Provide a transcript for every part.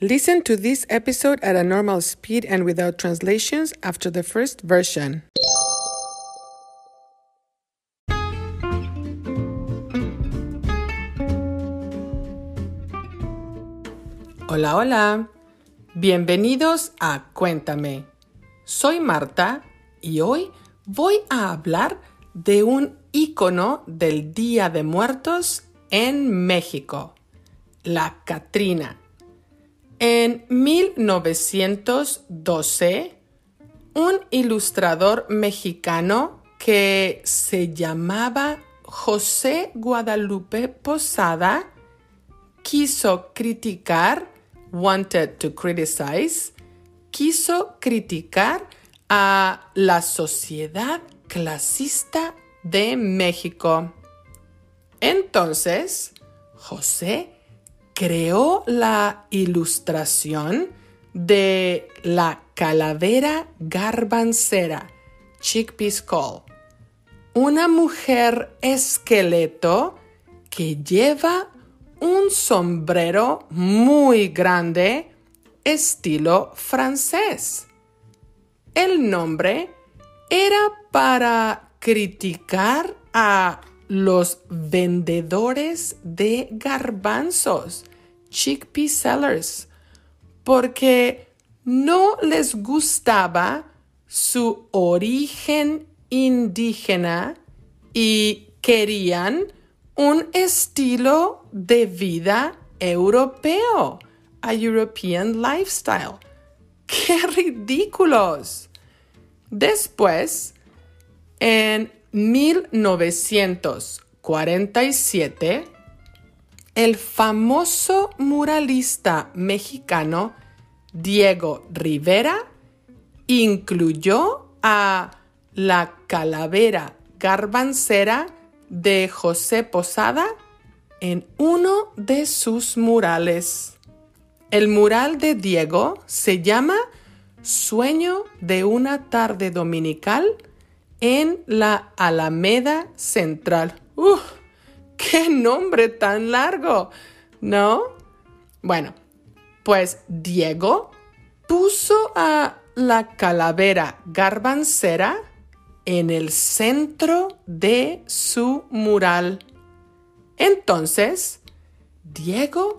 Listen to this episode at a normal speed and without translations after the first version. Hola, hola. Bienvenidos a Cuéntame. Soy Marta y hoy voy a hablar de un ícono del Día de Muertos en México, la Catrina. En 1912, un ilustrador mexicano que se llamaba José Guadalupe Posada quiso criticar, wanted to criticize, quiso criticar a la sociedad clasista de México. Entonces, José creó la ilustración de la calavera garbancera, Chickpea Skull, una mujer esqueleto que lleva un sombrero muy grande estilo francés. El nombre era para criticar a los vendedores de garbanzos, chickpea sellers, porque no les gustaba su origen indígena y querían un estilo de vida europeo, a European lifestyle. ¡Qué ridículos! Después, en 1947, el famoso muralista mexicano Diego Rivera incluyó a la calavera garbancera de José Posada en uno de sus murales. El mural de Diego se llama Sueño de una tarde dominical en la Alameda Central. ¡Uf! ¡Qué nombre tan largo! ¿No? Bueno, pues Diego puso a la calavera garbancera en el centro de su mural. Entonces, Diego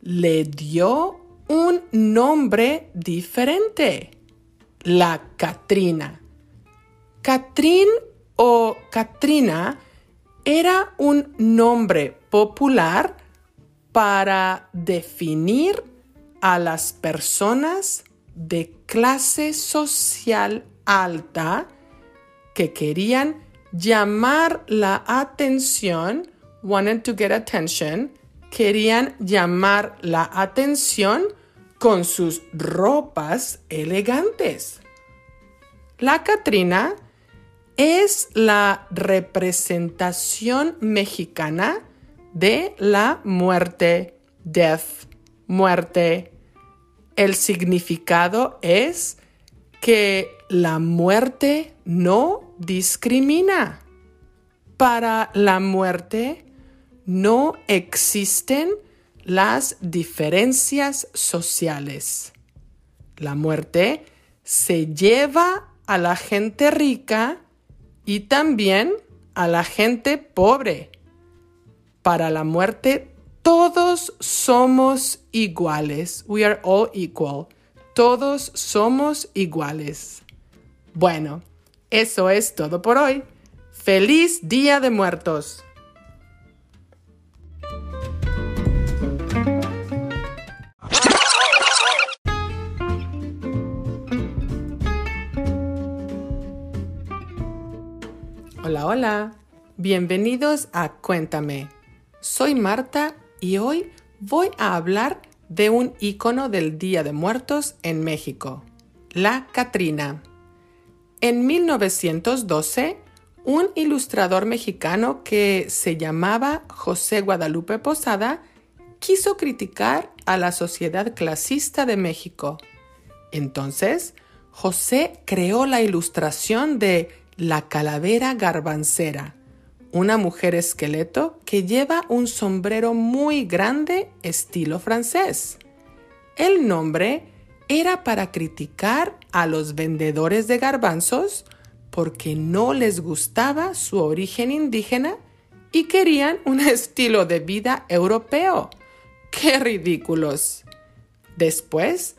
le dio un nombre diferente, la Catrina. Catrín o Katrina era un nombre popular para definir a las personas de clase social alta que querían llamar la atención, wanted to get attention, querían llamar la atención con sus ropas elegantes. La Catrina es la representación mexicana de la muerte, death, muerte. El significado es que la muerte no discrimina. Para la muerte no existen las diferencias sociales. La muerte se lleva a la gente rica y también a la gente pobre. Para la muerte todos somos iguales. We are all equal. Todos somos iguales. Bueno, eso es todo por hoy. ¡Feliz Día de Muertos! Hola, hola. Bienvenidos a Cuéntame. Soy Marta y hoy voy a hablar de un icono del Día de Muertos en México, la Catrina. En 1912, un ilustrador mexicano que se llamaba José Guadalupe Posada quiso criticar a la sociedad clasista de México. Entonces, José creó la ilustración de la calavera garbancera, una mujer esqueleto que lleva un sombrero muy grande estilo francés. El nombre era para criticar a los vendedores de garbanzos porque no les gustaba su origen indígena y querían un estilo de vida europeo. ¡Qué ridículos! Después,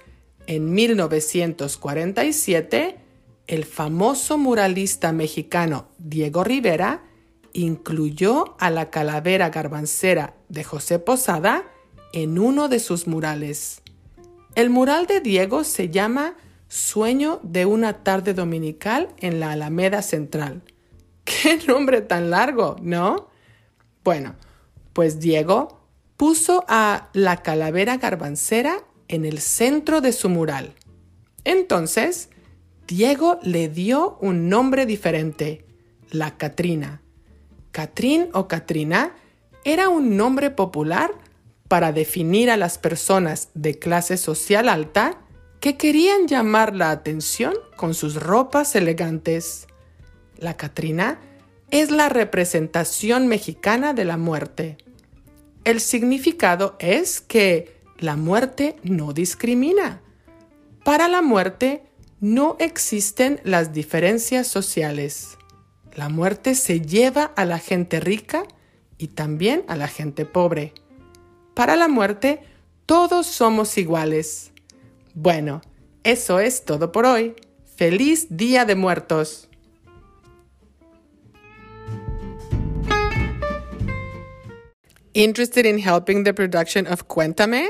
en 1947, el famoso muralista mexicano Diego Rivera incluyó a la calavera garbancera de José Posada en uno de sus murales. El mural de Diego se llama Sueño de una tarde dominical en la Alameda Central. ¡Qué nombre tan largo, ¿no? Bueno, pues Diego puso a la calavera garbancera en el centro de su mural. Entonces, Diego le dio un nombre diferente, la Catrina. Catrín o Catrina era un nombre popular para definir a las personas de clase social alta que querían llamar la atención con sus ropas elegantes. La Catrina es la representación mexicana de la muerte. El significado es que la muerte no discrimina. Para la muerte no existen las diferencias sociales. La muerte se lleva a la gente rica y también a la gente pobre. Para la muerte todos somos iguales. Bueno, eso es todo por hoy. ¡Feliz Día de Muertos! Interested in helping the production of Cuéntame?